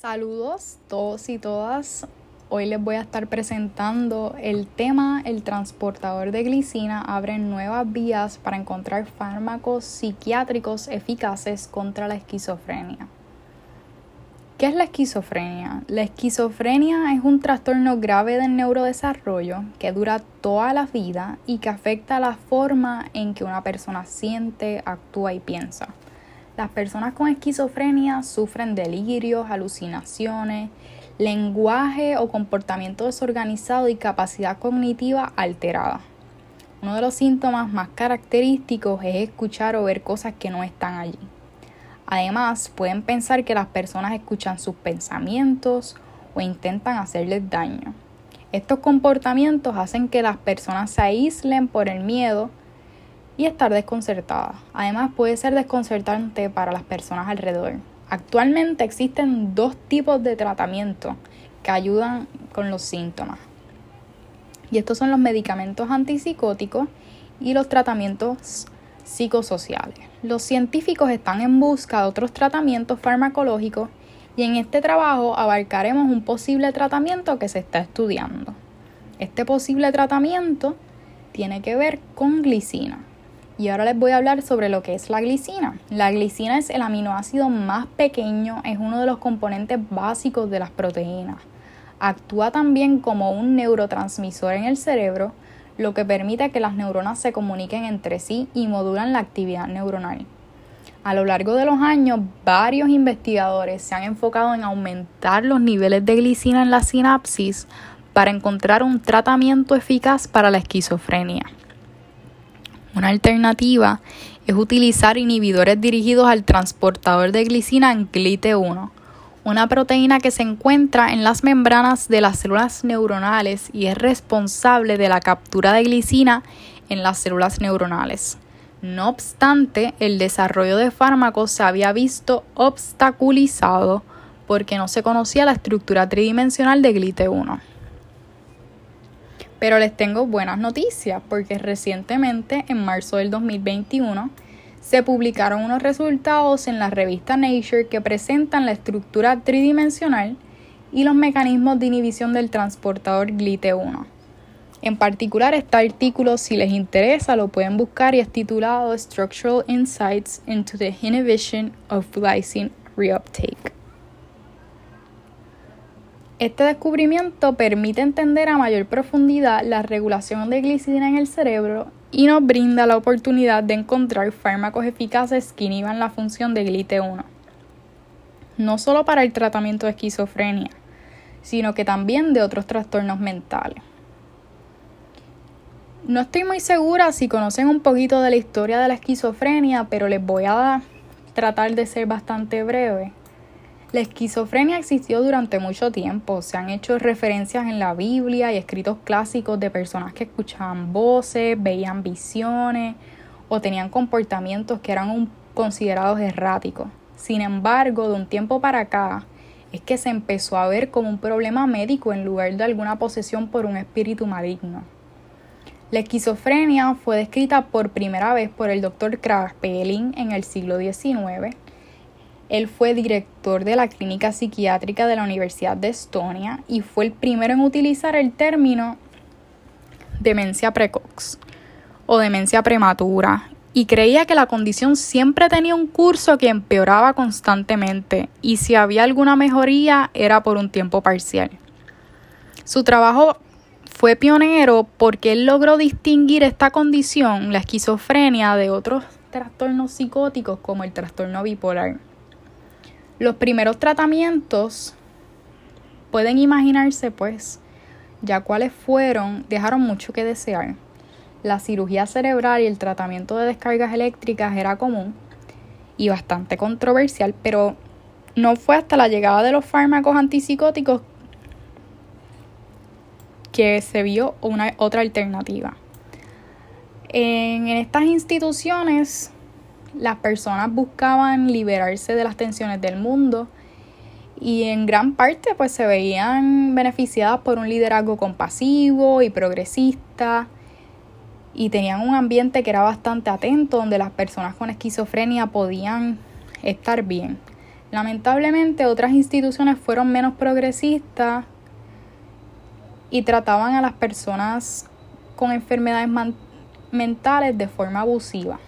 Saludos todos y todas. Hoy les voy a estar presentando el tema El transportador de glicina abre nuevas vías para encontrar fármacos psiquiátricos eficaces contra la esquizofrenia. ¿Qué es la esquizofrenia? La esquizofrenia es un trastorno grave del neurodesarrollo que dura toda la vida y que afecta la forma en que una persona siente, actúa y piensa. Las personas con esquizofrenia sufren delirios, alucinaciones, lenguaje o comportamiento desorganizado y capacidad cognitiva alterada. Uno de los síntomas más característicos es escuchar o ver cosas que no están allí. Además, pueden pensar que las personas escuchan sus pensamientos o intentan hacerles daño. Estos comportamientos hacen que las personas se aíslen por el miedo y estar desconcertada. Además, puede ser desconcertante para las personas alrededor. Actualmente existen dos tipos de tratamiento que ayudan con los síntomas. Y estos son los medicamentos antipsicóticos y los tratamientos psicosociales. Los científicos están en busca de otros tratamientos farmacológicos y en este trabajo abarcaremos un posible tratamiento que se está estudiando. Este posible tratamiento tiene que ver con glicina. Y ahora les voy a hablar sobre lo que es la glicina. La glicina es el aminoácido más pequeño, es uno de los componentes básicos de las proteínas. Actúa también como un neurotransmisor en el cerebro lo que permite que las neuronas se comuniquen entre sí y modulan la actividad neuronal. A lo largo de los años, varios investigadores se han enfocado en aumentar los niveles de glicina en la sinapsis para encontrar un tratamiento eficaz para la esquizofrenia. Una alternativa es utilizar inhibidores dirigidos al transportador de glicina en GLIT1, una proteína que se encuentra en las membranas de las células neuronales y es responsable de la captura de glicina en las células neuronales. No obstante, el desarrollo de fármacos se había visto obstaculizado porque no se conocía la estructura tridimensional de GLIT1. Pero les tengo buenas noticias porque recientemente, en marzo del 2021, se publicaron unos resultados en la revista Nature que presentan la estructura tridimensional y los mecanismos de inhibición del transportador GLIT1. En particular, este artículo, si les interesa, lo pueden buscar y es titulado Structural Insights into the Inhibition of Glycine Reuptake. Este descubrimiento permite entender a mayor profundidad la regulación de glicina en el cerebro y nos brinda la oportunidad de encontrar fármacos eficaces que inhiban la función de GLIT1, no solo para el tratamiento de esquizofrenia, sino que también de otros trastornos mentales. No estoy muy segura si conocen un poquito de la historia de la esquizofrenia, pero les voy a tratar de ser bastante breve. La esquizofrenia existió durante mucho tiempo. Se han hecho referencias en la Biblia y escritos clásicos de personas que escuchaban voces, veían visiones o tenían comportamientos que eran considerados erráticos. Sin embargo, de un tiempo para acá, es que se empezó a ver como un problema médico en lugar de alguna posesión por un espíritu maligno. La esquizofrenia fue descrita por primera vez por el doctor Kraspelin en el siglo XIX él fue director de la clínica psiquiátrica de la Universidad de Estonia y fue el primero en utilizar el término demencia precox o demencia prematura y creía que la condición siempre tenía un curso que empeoraba constantemente y si había alguna mejoría era por un tiempo parcial. Su trabajo fue pionero porque él logró distinguir esta condición, la esquizofrenia, de otros trastornos psicóticos como el trastorno bipolar. Los primeros tratamientos pueden imaginarse pues ya cuáles fueron, dejaron mucho que desear. La cirugía cerebral y el tratamiento de descargas eléctricas era común y bastante controversial, pero no fue hasta la llegada de los fármacos antipsicóticos que se vio una otra alternativa. En, en estas instituciones las personas buscaban liberarse de las tensiones del mundo y en gran parte pues se veían beneficiadas por un liderazgo compasivo y progresista y tenían un ambiente que era bastante atento donde las personas con esquizofrenia podían estar bien. Lamentablemente otras instituciones fueron menos progresistas y trataban a las personas con enfermedades mentales de forma abusiva.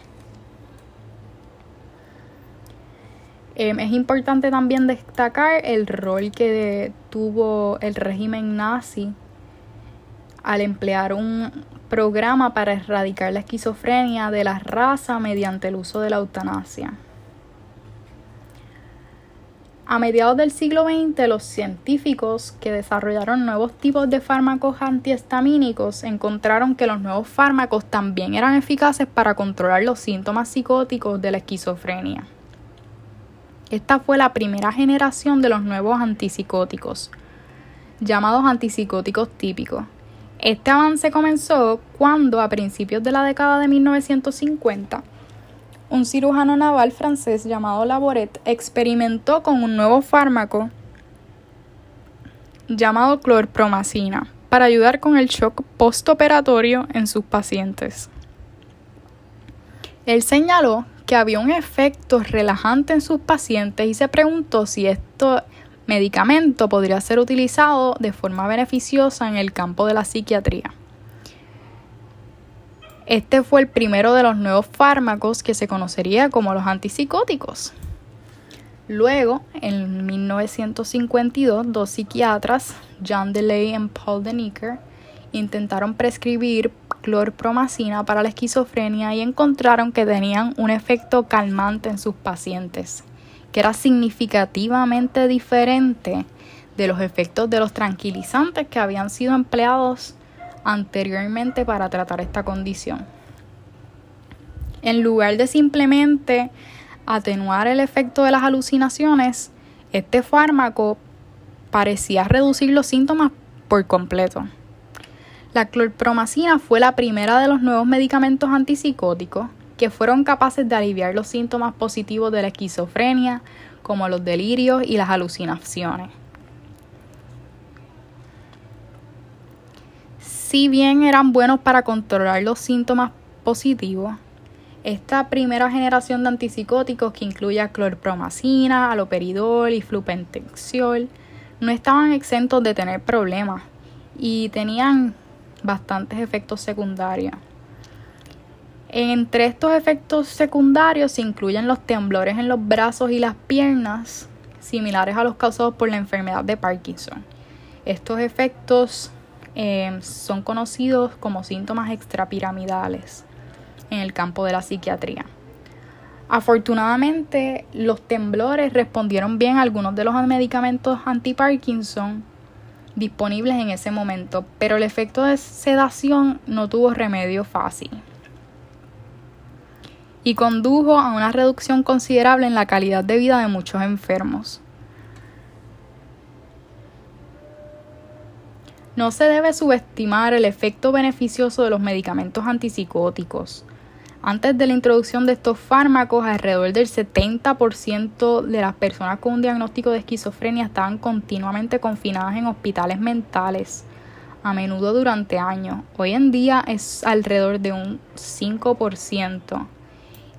Em, es importante también destacar el rol que tuvo el régimen nazi al emplear un programa para erradicar la esquizofrenia de la raza mediante el uso de la eutanasia. A mediados del siglo XX, los científicos que desarrollaron nuevos tipos de fármacos antihistamínicos encontraron que los nuevos fármacos también eran eficaces para controlar los síntomas psicóticos de la esquizofrenia. Esta fue la primera generación de los nuevos antipsicóticos, llamados antipsicóticos típicos. Este avance comenzó cuando, a principios de la década de 1950, un cirujano naval francés llamado Laboret experimentó con un nuevo fármaco llamado clorpromacina para ayudar con el shock postoperatorio en sus pacientes. Él señaló que había un efecto relajante en sus pacientes y se preguntó si este medicamento podría ser utilizado de forma beneficiosa en el campo de la psiquiatría. Este fue el primero de los nuevos fármacos que se conocería como los antipsicóticos. Luego, en 1952, dos psiquiatras, John DeLay y Paul Deniker, intentaron prescribir clorpromacina para la esquizofrenia y encontraron que tenían un efecto calmante en sus pacientes, que era significativamente diferente de los efectos de los tranquilizantes que habían sido empleados anteriormente para tratar esta condición. En lugar de simplemente atenuar el efecto de las alucinaciones, este fármaco parecía reducir los síntomas por completo. La clorpromacina fue la primera de los nuevos medicamentos antipsicóticos que fueron capaces de aliviar los síntomas positivos de la esquizofrenia, como los delirios y las alucinaciones. si bien eran buenos para controlar los síntomas positivos, esta primera generación de antipsicóticos que incluye clorpromacina, aloperidol y flupentexiol no estaban exentos de tener problemas y tenían bastantes efectos secundarios. Entre estos efectos secundarios se incluyen los temblores en los brazos y las piernas, similares a los causados por la enfermedad de Parkinson. Estos efectos Em, son conocidos como síntomas extrapiramidales en el campo de la psiquiatría. Afortunadamente, los temblores respondieron bien a algunos de los medicamentos anti-Parkinson disponibles en ese momento, pero el efecto de sedación no tuvo remedio fácil y condujo a una reducción considerable en la calidad de vida de muchos enfermos. No se debe subestimar el efecto beneficioso de los medicamentos antipsicóticos. Antes de la introducción de estos fármacos, alrededor del 70% de las personas con un diagnóstico de esquizofrenia estaban continuamente confinadas en hospitales mentales, a menudo durante años. Hoy en día es alrededor de un 5%.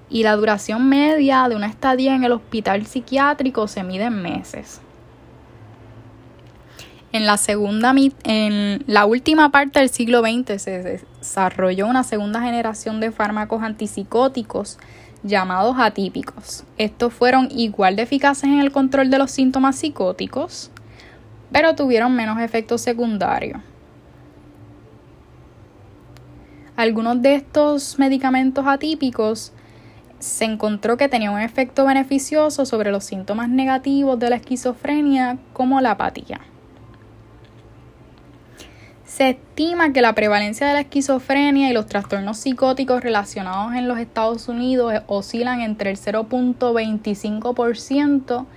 Y la duración media de una estadía en el hospital psiquiátrico se mide en meses. En la, segunda, en la última parte del siglo XX se desarrolló una segunda generación de fármacos antipsicóticos llamados atípicos. Estos fueron igual de eficaces en el control de los síntomas psicóticos, pero tuvieron menos efectos secundarios. Algunos de estos medicamentos atípicos se encontró que tenían un efecto beneficioso sobre los síntomas negativos de la esquizofrenia como la apatía. Se estima que la prevalencia de la esquizofrenia y los trastornos psicóticos relacionados en los Estados Unidos oscilan entre el 0.25%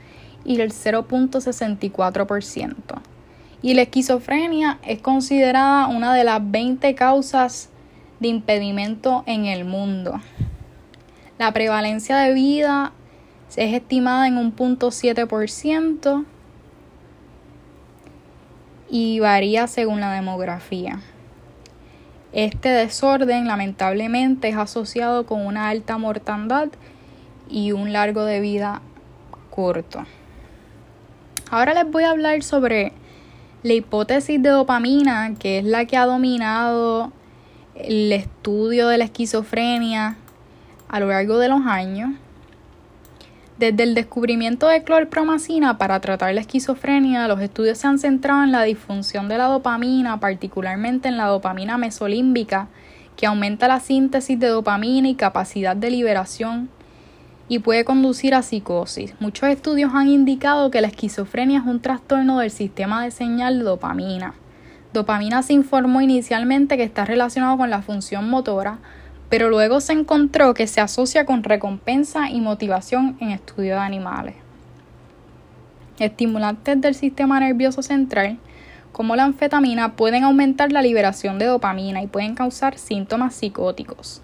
y el 0.64%. Y la esquizofrenia es considerada una de las 20 causas de impedimento en el mundo. La prevalencia de vida es estimada en un 0.7% y varía según la demografía. Este desorden lamentablemente es asociado con una alta mortandad y un largo de vida corto. Ahora les voy a hablar sobre la hipótesis de dopamina, que es la que ha dominado el estudio de la esquizofrenia a lo largo de los años. Desde el descubrimiento de clorpromacina para tratar la esquizofrenia, los estudios se han centrado en la disfunción de la dopamina, particularmente en la dopamina mesolímbica, que aumenta la síntesis de dopamina y capacidad de liberación y puede conducir a psicosis. Muchos estudios han indicado que la esquizofrenia es un trastorno del sistema de señal dopamina. Dopamina se informó inicialmente que está relacionado con la función motora, pero luego se encontró que se asocia con recompensa y motivación en estudios de animales. Estimulantes del sistema nervioso central, como la anfetamina, pueden aumentar la liberación de dopamina y pueden causar síntomas psicóticos.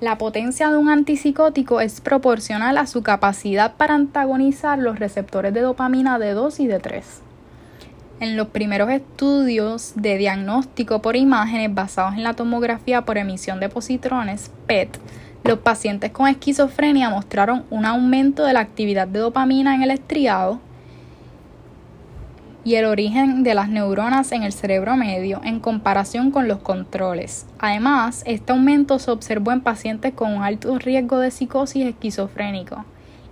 La potencia de un antipsicótico es proporcional a su capacidad para antagonizar los receptores de dopamina de 2 y de 3. En los primeros estudios de diagnóstico por imágenes basados en la tomografía por emisión de positrones PET, los pacientes con esquizofrenia mostraron un aumento de la actividad de dopamina en el estriado y el origen de las neuronas en el cerebro medio en comparación con los controles. Además, este aumento se observó en pacientes con alto riesgo de psicosis esquizofrénico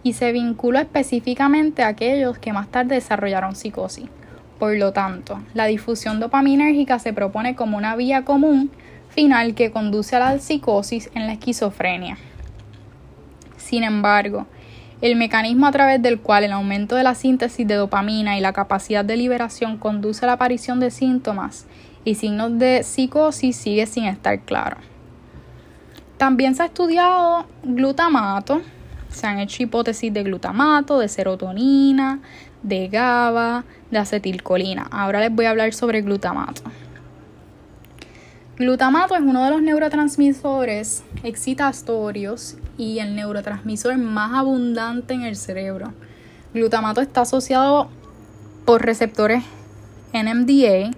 y se vinculó específicamente a aquellos que más tarde desarrollaron psicosis. Por lo tanto, la difusión dopaminérgica se propone como una vía común final que conduce a la psicosis en la esquizofrenia. Sin embargo, el mecanismo a través del cual el aumento de la síntesis de dopamina y la capacidad de liberación conduce a la aparición de síntomas y signos de psicosis sigue sin estar claro. También se ha estudiado glutamato, se han hecho hipótesis de glutamato, de serotonina, de GABA, de acetilcolina. Ahora les voy a hablar sobre glutamato. Glutamato es uno de los neurotransmisores excitatorios y el neurotransmisor más abundante en el cerebro. Glutamato está asociado por receptores NMDA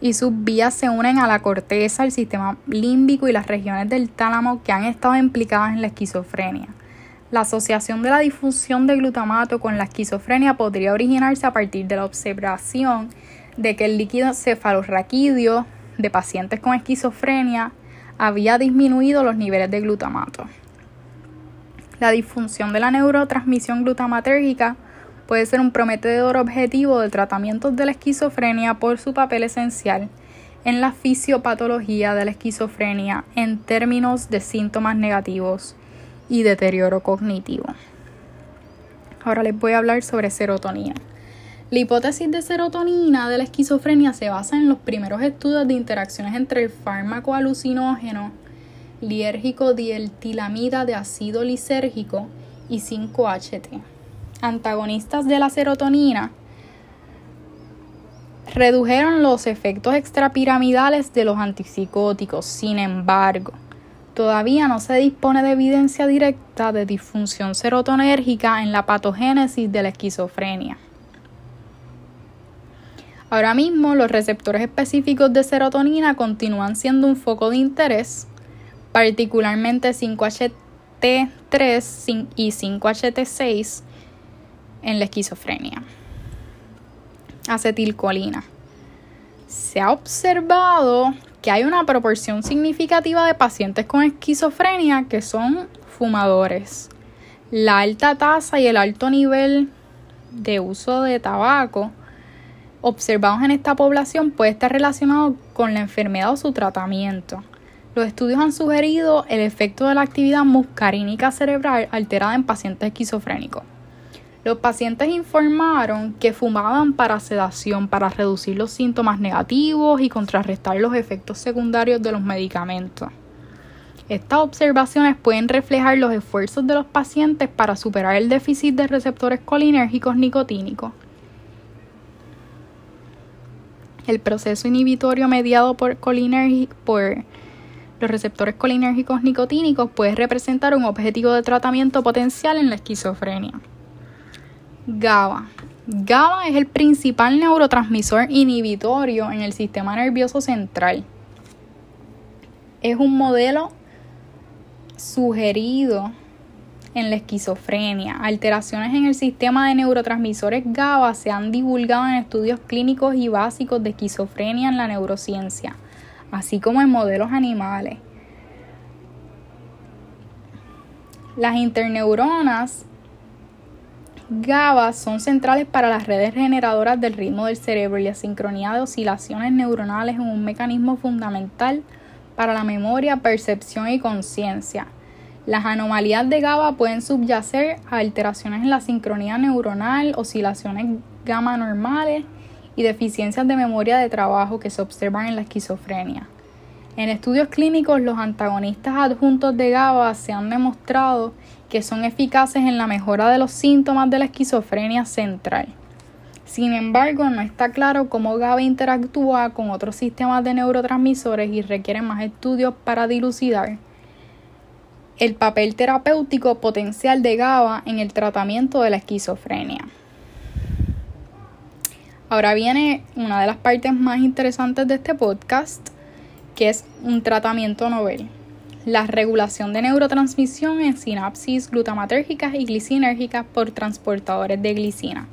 y sus vías se unen a la corteza, el sistema límbico y las regiones del tálamo que han estado implicadas en la esquizofrenia. La asociación de la difusión de glutamato con la esquizofrenia podría originarse a partir de la observación de que el líquido cefalorraquídeo de pacientes con esquizofrenia había disminuido los niveles de glutamato. La disfunción de la neurotransmisión glutamatérgica puede ser un prometedor objetivo de tratamientos de la esquizofrenia por su papel esencial en la fisiopatología de la esquizofrenia en términos de síntomas negativos y deterioro cognitivo. Ahora les voy a hablar sobre serotonina. La hipótesis de serotonina de la esquizofrenia se basa en los primeros estudios de interacciones entre el fármaco alucinógeno liérgico dieltilamida de ácido lisérgico y 5-HT. Antagonistas de la serotonina redujeron los efectos extrapiramidales de los antipsicóticos. Sin embargo, Todavía no se dispone de evidencia directa de disfunción serotonérgica en la patogénesis de la esquizofrenia. Ahora mismo los receptores específicos de serotonina continúan siendo un foco de interés, particularmente 5HT3 y 5HT6 en la esquizofrenia. Acetilcolina. Se ha observado que hay una proporción significativa de pacientes con esquizofrenia que son fumadores. La alta tasa y el alto nivel de uso de tabaco observados en esta población puede estar relacionado con la enfermedad o su tratamiento. Los estudios han sugerido el efecto de la actividad muscarínica cerebral alterada en pacientes esquizofrénicos. Los pacientes informaron que fumaban para sedación para reducir los síntomas negativos y contrarrestar los efectos secundarios de los medicamentos. Estas observaciones pueden reflejar los esfuerzos de los pacientes para superar el déficit de receptores colinérgicos nicotínicos. El proceso inhibitorio mediado por, por los receptores colinérgicos nicotínicos puede representar un objetivo de tratamiento potencial en la esquizofrenia. GABA. GABA es el principal neurotransmisor inhibitorio en el sistema nervioso central. Es un modelo sugerido en la esquizofrenia. Alteraciones en el sistema de neurotransmisores GABA se han divulgado en estudios clínicos y básicos de esquizofrenia en la neurociencia, así como en modelos animales. Las interneuronas GABA son centrales para las redes generadoras del ritmo del cerebro y la sincronía de oscilaciones neuronales en un mecanismo fundamental para la memoria, percepción y conciencia. Las anomalías de GABA pueden subyacer a alteraciones en la sincronía neuronal, oscilaciones gamma normales y deficiencias de memoria de trabajo que se observan en la esquizofrenia. En estudios clínicos, los antagonistas adjuntos de GABA se han demostrado que son eficaces en la mejora de los síntomas de la esquizofrenia central. Sin embargo, no está claro cómo GABA interactúa con otros sistemas de neurotransmisores y requiere más estudios para dilucidar el papel terapéutico potencial de GABA en el tratamiento de la esquizofrenia. Ahora viene una de las partes más interesantes de este podcast, que es un tratamiento novel. La regulación de neurotransmisión en sinapsis glutamatérgicas y glicinérgicas por transportadores de glicina.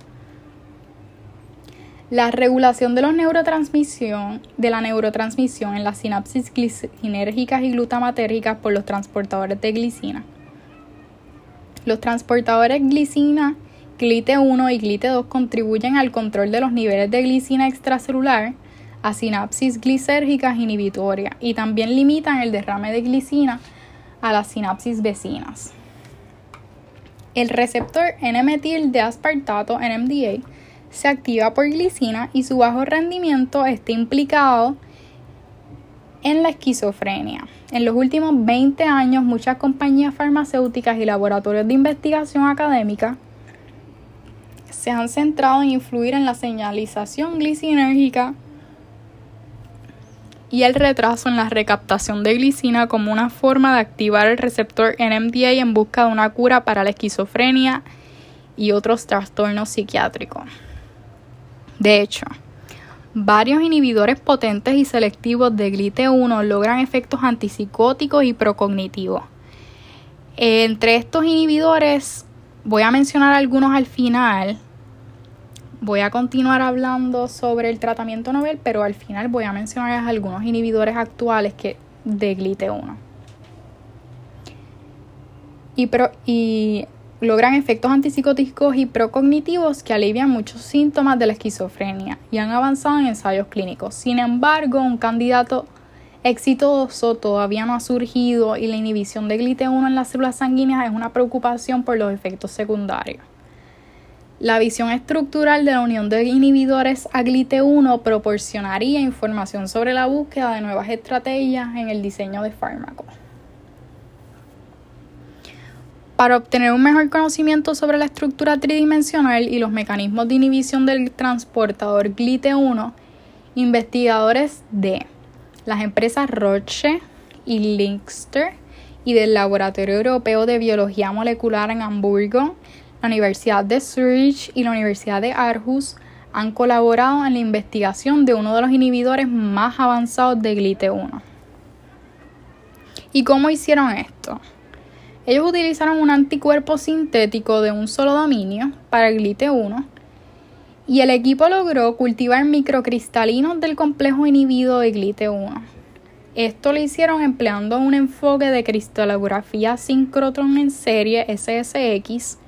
La regulación de, los neurotransmisión, de la neurotransmisión en las sinapsis glicinérgicas y glutamatérgicas por los transportadores de glicina. Los transportadores glicina, GLIT1 y GLIT2 contribuyen al control de los niveles de glicina extracelular a sinapsis glicérgicas inhibitorias y también limitan el derrame de glicina a las sinapsis vecinas. El receptor N-metil de aspartato, NMDA, se activa por glicina y su bajo rendimiento está implicado en la esquizofrenia. En los últimos 20 años, muchas compañías farmacéuticas y laboratorios de investigación académica se han centrado en influir en la señalización glicinérgica y el retraso en la recaptación de glicina como una forma de activar el receptor NMDA en busca de una cura para la esquizofrenia y otros trastornos psiquiátricos. De hecho, varios inhibidores potentes y selectivos de GLIT1 logran efectos antipsicóticos y procognitivos. Entre estos inhibidores, voy a mencionar algunos al final. Voy a continuar hablando sobre el tratamiento novel, pero al final voy a mencionar algunos inhibidores actuales que, de GLIT1. Y, y logran efectos antipsicóticos y procognitivos que alivian muchos síntomas de la esquizofrenia y han avanzado en ensayos clínicos. Sin embargo, un candidato exitoso todavía no ha surgido y la inhibición de GLIT1 en las células sanguíneas es una preocupación por los efectos secundarios. La visión estructural de la unión de inhibidores a GLIT1 proporcionaría información sobre la búsqueda de nuevas estrategias en el diseño de fármacos. Para obtener un mejor conocimiento sobre la estructura tridimensional y los mecanismos de inhibición del transportador GLIT1, investigadores de las empresas Roche y Linkster y del Laboratorio Europeo de Biología Molecular en Hamburgo, la Universidad de Zurich y la Universidad de Aarhus han colaborado en la investigación de uno de los inhibidores más avanzados de GLIT1. ¿Y cómo hicieron esto? Ellos utilizaron un anticuerpo sintético de un solo dominio para el GLIT1 y el equipo logró cultivar microcristalinos del complejo inhibido de GLIT1. Esto lo hicieron empleando un enfoque de cristalografía sincrotron en serie SSX.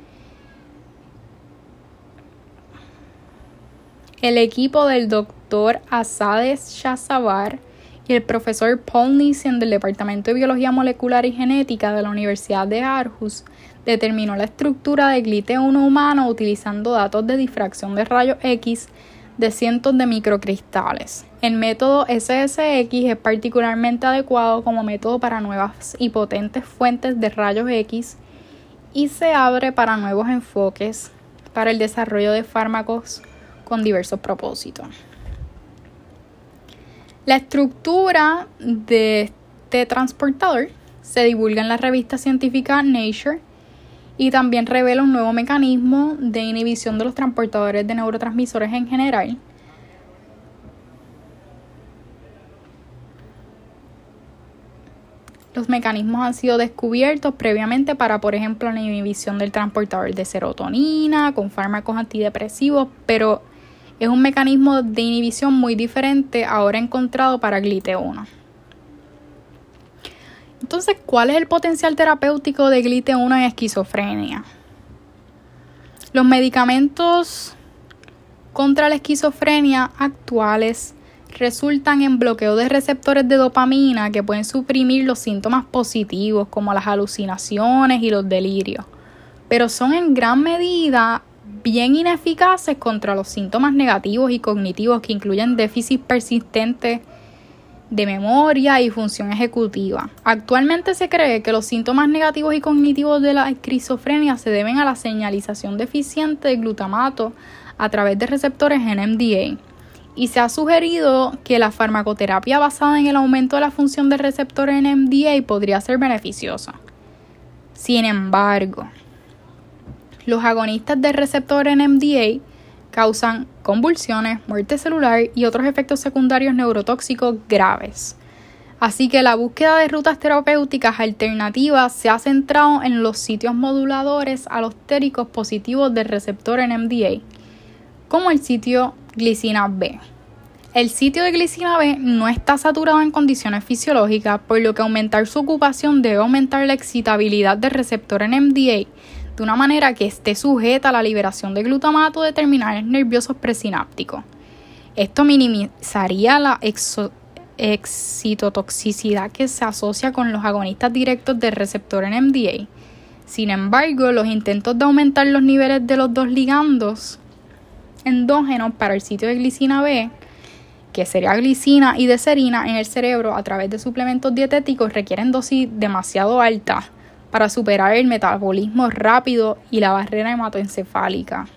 El equipo del doctor Asades Shazavar y el profesor Paul Nissen del Departamento de Biología Molecular y Genética de la Universidad de Aarhus determinó la estructura de GLIT1 humano utilizando datos de difracción de rayos X de cientos de microcristales. El método SSX es particularmente adecuado como método para nuevas y potentes fuentes de rayos X y se abre para nuevos enfoques para el desarrollo de fármacos con diversos propósitos. La estructura de este transportador se divulga en la revista científica Nature y también revela un nuevo mecanismo de inhibición de los transportadores de neurotransmisores en general. los mecanismos han sido descubiertos previamente para, por ejemplo, la inhibición del transportador de serotonina con fármacos antidepresivos, pero es un mecanismo de inhibición muy diferente ahora encontrado para GLIT1. Entonces, ¿cuál es el potencial terapéutico de GLIT1 en esquizofrenia? Los medicamentos contra la esquizofrenia actuales resultan en bloqueo de receptores de dopamina que pueden suprimir los síntomas positivos como las alucinaciones y los delirios, pero son en gran medida bien ineficaces contra los síntomas negativos y cognitivos que incluyen déficit persistente de memoria y función ejecutiva. Actualmente se cree que los síntomas negativos y cognitivos de la esquizofrenia se deben a la señalización deficiente de glutamato a través de receptores NMDA y se ha sugerido que la farmacoterapia basada en el aumento de la función del receptor NMDA podría ser beneficiosa. Sin embargo, los agonistas del receptor NMDA causan convulsiones, muerte celular y otros efectos secundarios neurotóxicos graves. Así que la búsqueda de rutas terapéuticas alternativas se ha centrado en los sitios moduladores alostéricos positivos del receptor NMDA, como el sitio glicina B. El sitio de glicina B no está saturado en condiciones fisiológicas, por lo que aumentar su ocupación debe aumentar la excitabilidad del receptor NMDA de una manera que esté sujeta a la liberación de glutamato de terminales nerviosos presinápticos. Esto minimizaría la excitotoxicidad que se asocia con los agonistas directos del receptor NMDA. Sin embargo, los intentos de aumentar los niveles de los dos ligandos endógenos para el sitio de glicina B, que sería glicina y de serina en el cerebro a través de suplementos dietéticos, requieren dosis demasiado altas para superar el metabolismo rápido y la barrera hematoencefálica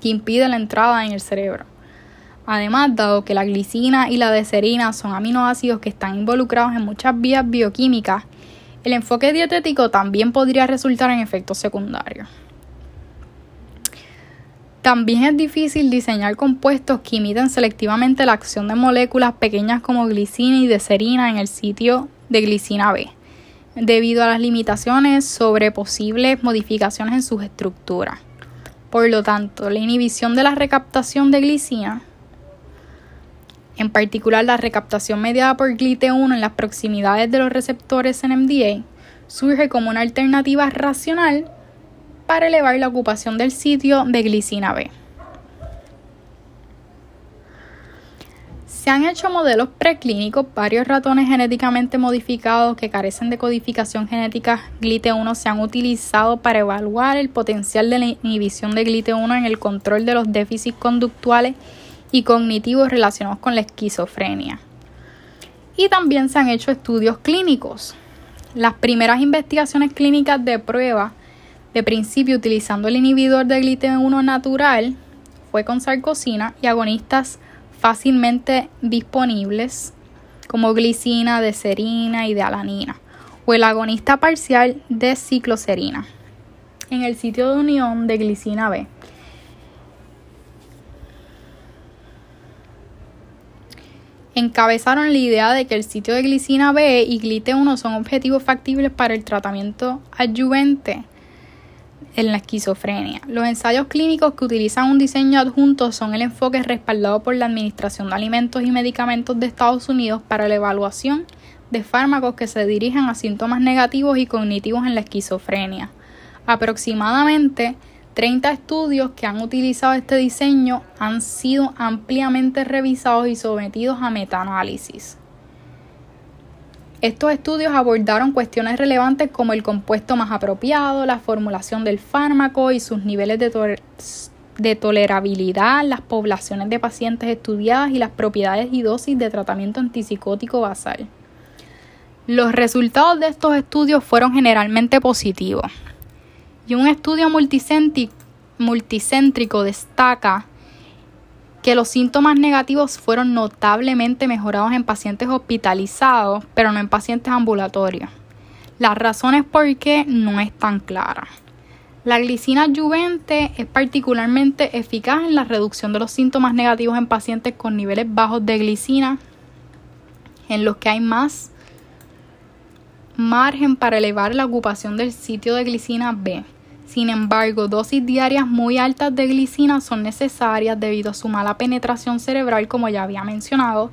que impide la entrada en el cerebro. Además, dado que la glicina y la deserina son aminoácidos que están involucrados en muchas vías bioquímicas, el enfoque dietético también podría resultar en efectos secundarios. También es difícil diseñar compuestos que imiten selectivamente la acción de moléculas pequeñas como glicina y deserina en el sitio de glicina B, debido a las limitaciones sobre posibles modificaciones en sus estructuras. Por lo tanto, la inhibición de la recaptación de glicina, en particular la recaptación mediada por GLIT1 en las proximidades de los receptores NMDA, surge como una alternativa racional para elevar la ocupación del sitio de glicina B. Se han hecho modelos preclínicos, varios ratones genéticamente modificados que carecen de codificación genética GLIT1 se han utilizado para evaluar el potencial de la inhibición de GLIT1 en el control de los déficits conductuales y cognitivos relacionados con la esquizofrenia. Y también se han hecho estudios clínicos. Las primeras investigaciones clínicas de prueba de principio utilizando el inhibidor de GLIT1 natural fue con sarcosina y agonistas fácilmente disponibles como glicina, de serina y de alanina o el agonista parcial de cicloserina en el sitio de unión de glicina B. encabezaron la idea de que el sitio de glicina B y GLIT1 son objetivos factibles para el tratamiento adyuvente en la esquizofrenia. Los ensayos clínicos que utilizan un diseño adjunto son el enfoque respaldado por la Administración de Alimentos y Medicamentos de Estados Unidos para la evaluación de fármacos que se dirigen a síntomas negativos y cognitivos en la esquizofrenia. Aproximadamente 30 estudios que han utilizado este diseño han sido ampliamente revisados y sometidos a metaanálisis. Estos estudios abordaron cuestiones relevantes como el compuesto más apropiado, la formulación del fármaco y sus niveles de, tolerabilidad, las poblaciones de pacientes estudiadas y las propiedades y dosis de tratamiento antipsicótico basal. Los resultados de estos estudios fueron generalmente positivos y un estudio multicéntrico destaca que los síntomas negativos fueron notablemente mejorados en pacientes hospitalizados, pero no en pacientes ambulatorios. Las razones por qué no están claras. La glicina adjuvente es particularmente eficaz en la reducción de los síntomas negativos en pacientes con niveles bajos de glicina, en los que hay más margen para elevar la ocupación del sitio de glicina B. Sin embargo, dosis diarias muy altas de glicina son necesarias debido a su mala penetración cerebral, como ya había mencionado,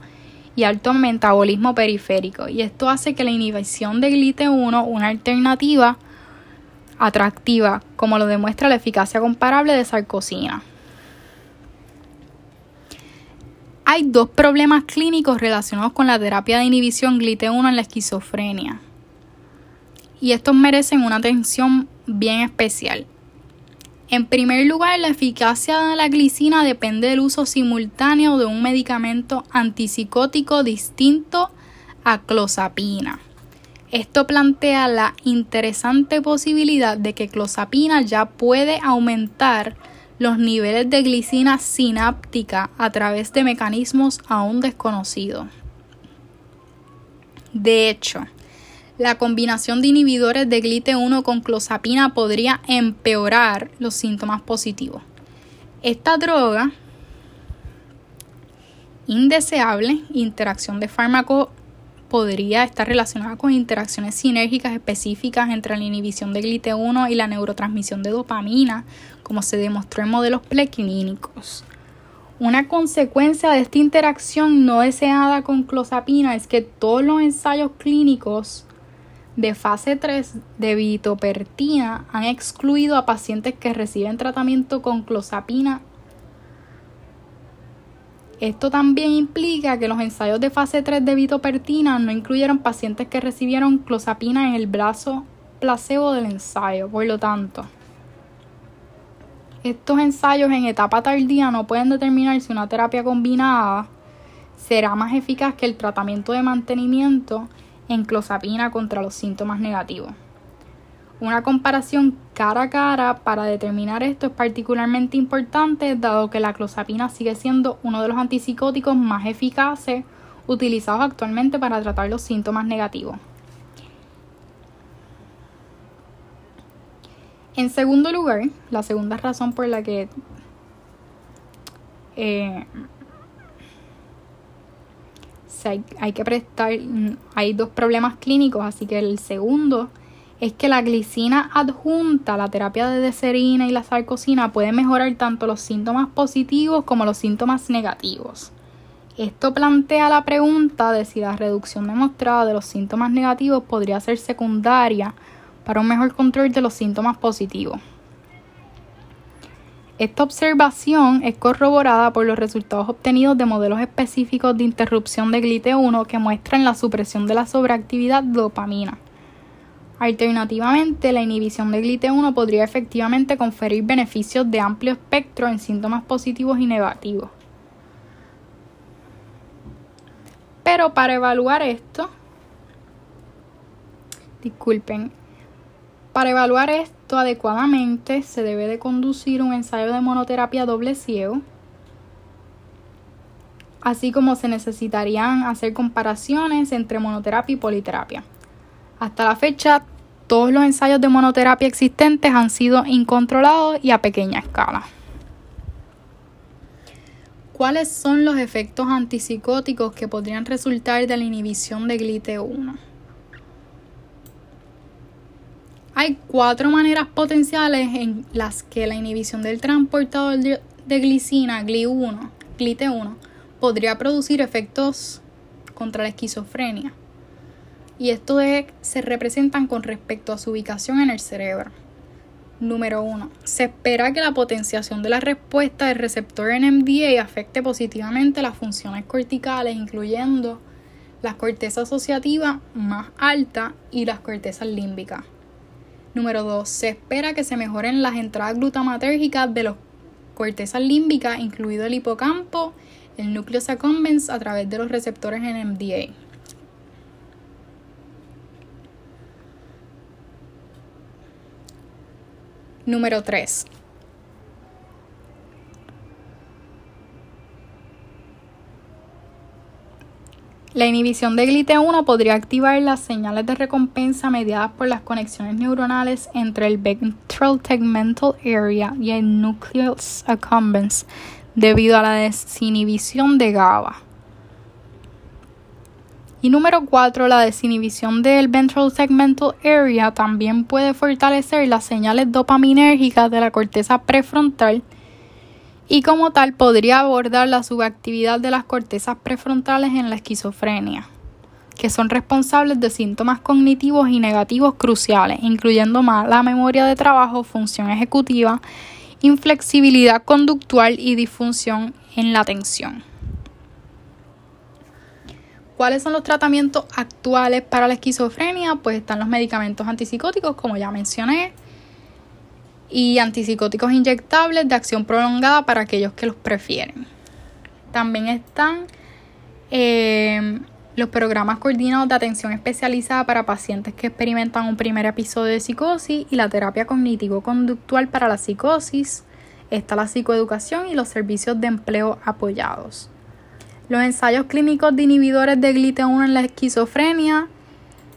y alto metabolismo periférico. Y esto hace que la inhibición de GLIT1, una alternativa atractiva, como lo demuestra la eficacia comparable de sarcosina. Hay dos problemas clínicos relacionados con la terapia de inhibición GLIT1 en la esquizofrenia. Y estos merecen una atención bien especial. En primer lugar, la eficacia de la glicina depende del uso simultáneo de un medicamento antipsicótico distinto a clozapina. Esto plantea la interesante posibilidad de que clozapina ya puede aumentar los niveles de glicina sináptica a través de mecanismos aún desconocidos. De hecho, la combinación de inhibidores de GLIT1 con clozapina podría empeorar los síntomas positivos. Esta droga indeseable, interacción de fármaco podría estar relacionada con interacciones sinérgicas específicas entre la inhibición de GLIT1 y la neurotransmisión de dopamina, como se demostró en modelos preclínicos. Una consecuencia de esta interacción no deseada con clozapina es que todos los ensayos clínicos de fase 3 de vitopertina han excluido a pacientes que reciben tratamiento con clozapina. Esto también implica que los ensayos de fase 3 de vitopertina no incluyeron pacientes que recibieron clozapina en el brazo placebo del ensayo. Por lo tanto, estos ensayos en etapa tardía no pueden determinar si una terapia combinada será más eficaz que el tratamiento de mantenimiento en clozapina contra los síntomas negativos. Una comparación cara a cara para determinar esto es particularmente importante dado que la clozapina sigue siendo uno de los antipsicóticos más eficaces utilizados actualmente para tratar los síntomas negativos. En segundo lugar, la segunda razón por la que eh, hay, que prestar, hay dos problemas clínicos, así que el segundo es que la glicina adjunta la terapia de deserina y la sarcosina puede mejorar tanto los síntomas positivos como los síntomas negativos. Esto plantea la pregunta de si la reducción demostrada de los síntomas negativos podría ser secundaria para un mejor control de los síntomas positivos. Esta observación es corroborada por los resultados obtenidos de modelos específicos de interrupción de GLIT1 que muestran la supresión de la sobreactividad dopamina. Alternativamente, la inhibición de GLIT1 podría efectivamente conferir beneficios de amplio espectro en síntomas positivos y negativos. Pero para evaluar esto, disculpen, para evaluar esto adecuadamente se debe de conducir un ensayo de monoterapia doble ciego, así como se necesitarían hacer comparaciones entre monoterapia y politerapia. Hasta la fecha, todos los ensayos de monoterapia existentes han sido incontrolados y a pequeña escala. ¿Cuáles son los efectos antipsicóticos que podrían resultar de la inhibición de GLIT1? Hay cuatro maneras potenciales en las que la inhibición del transportador de glicina, GLI1, GLIT1, podría producir efectos contra la esquizofrenia. Y estos se representan con respecto a su ubicación en el cerebro. Número 1. Se espera que la potenciación de la respuesta del receptor NMDA afecte positivamente las funciones corticales, incluyendo la corteza asociativa más alta y las cortezas límbicas. Número 2. Se espera que se mejoren las entradas glutamatérgicas de los cortezas límbicas, incluido el hipocampo, el núcleo accumbens a través de los receptores en MDA. Número 3. La inhibición de GLIT1 podría activar las señales de recompensa mediadas por las conexiones neuronales entre el ventral tegmental area y el nucleus accumbens debido a la desinhibición de GABA. Y número 4, la desinhibición del ventral segmental area también puede fortalecer las señales dopaminérgicas de la corteza prefrontal y como tal podría abordar la subactividad de las cortezas prefrontales en la esquizofrenia, que son responsables de síntomas cognitivos y negativos cruciales, incluyendo mala memoria de trabajo, función ejecutiva, inflexibilidad conductual y disfunción en la atención. ¿Cuáles son los tratamientos actuales para la esquizofrenia? Pues están los medicamentos antipsicóticos, como ya mencioné, y antipsicóticos inyectables de acción prolongada para aquellos que los prefieren. También están eh, los programas coordinados de atención especializada para pacientes que experimentan un primer episodio de psicosis y la terapia cognitivo-conductual para la psicosis. Está la psicoeducación y los servicios de empleo apoyados. Los ensayos clínicos de inhibidores de GLIT1 en la esquizofrenia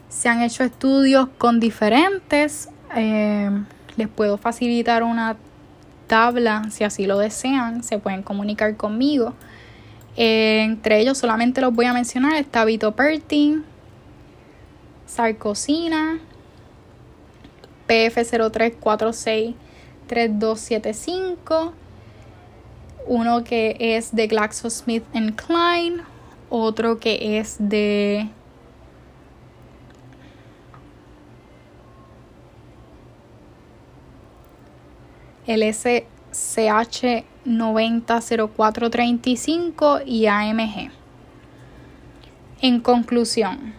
se han hecho estudios con diferentes eh, les puedo facilitar una tabla si así lo desean. Se pueden comunicar conmigo. Eh, entre ellos solamente los voy a mencionar. Está Vitopertin, Sarcosina, PF03463275, uno que es de GlaxoSmithKline, otro que es de el SCH 900435 y AMG. En conclusión,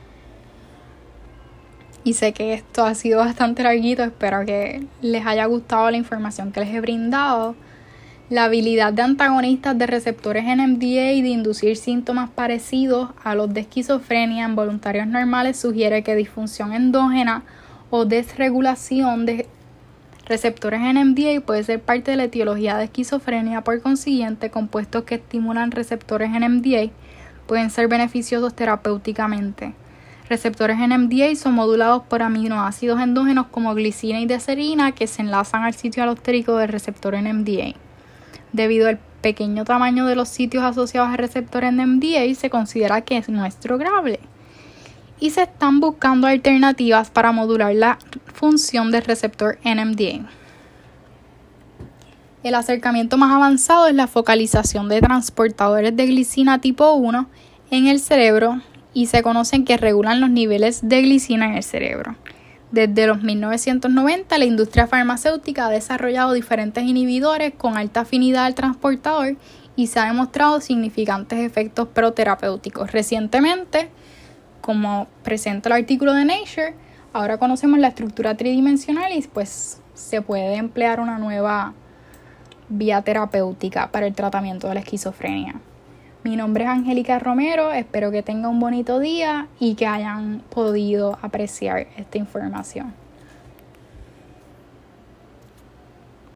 y sé que esto ha sido bastante larguito, espero que les haya gustado la información que les he brindado. La habilidad de antagonistas de receptores NMDA y de inducir síntomas parecidos a los de esquizofrenia en voluntarios normales sugiere que disfunción endógena o desregulación de receptores NMDA puede ser parte de la etiología de esquizofrenia, por consiguiente, compuestos que estimulan receptores NMDA pueden ser beneficiosos terapéuticamente. Receptores NMDA son modulados por aminoácidos endógenos como glicina y deserina que se enlazan al sitio alostérico del receptor NMDA. Debido al pequeño tamaño de los sitios asociados al receptor NMDA, se considera que no es drogable y se están buscando alternativas para modular la función del receptor NMDA. El acercamiento más avanzado es la focalización de transportadores de glicina tipo 1 en el cerebro y se conocen que regulan los niveles de glicina en el cerebro. Desde los 1990 la industria farmacéutica ha desarrollado diferentes inhibidores con alta afinidad al transportador y se ha demostrado significantes efectos proterapéuticos. Recientemente, como presenta el artículo de Nature, ahora conocemos la estructura tridimensional y pues se puede emplear una nueva vía terapéutica para el tratamiento de la esquizofrenia. Mi nombre es Angélica Romero, espero que tenga un bonito día y que hayan podido apreciar esta información.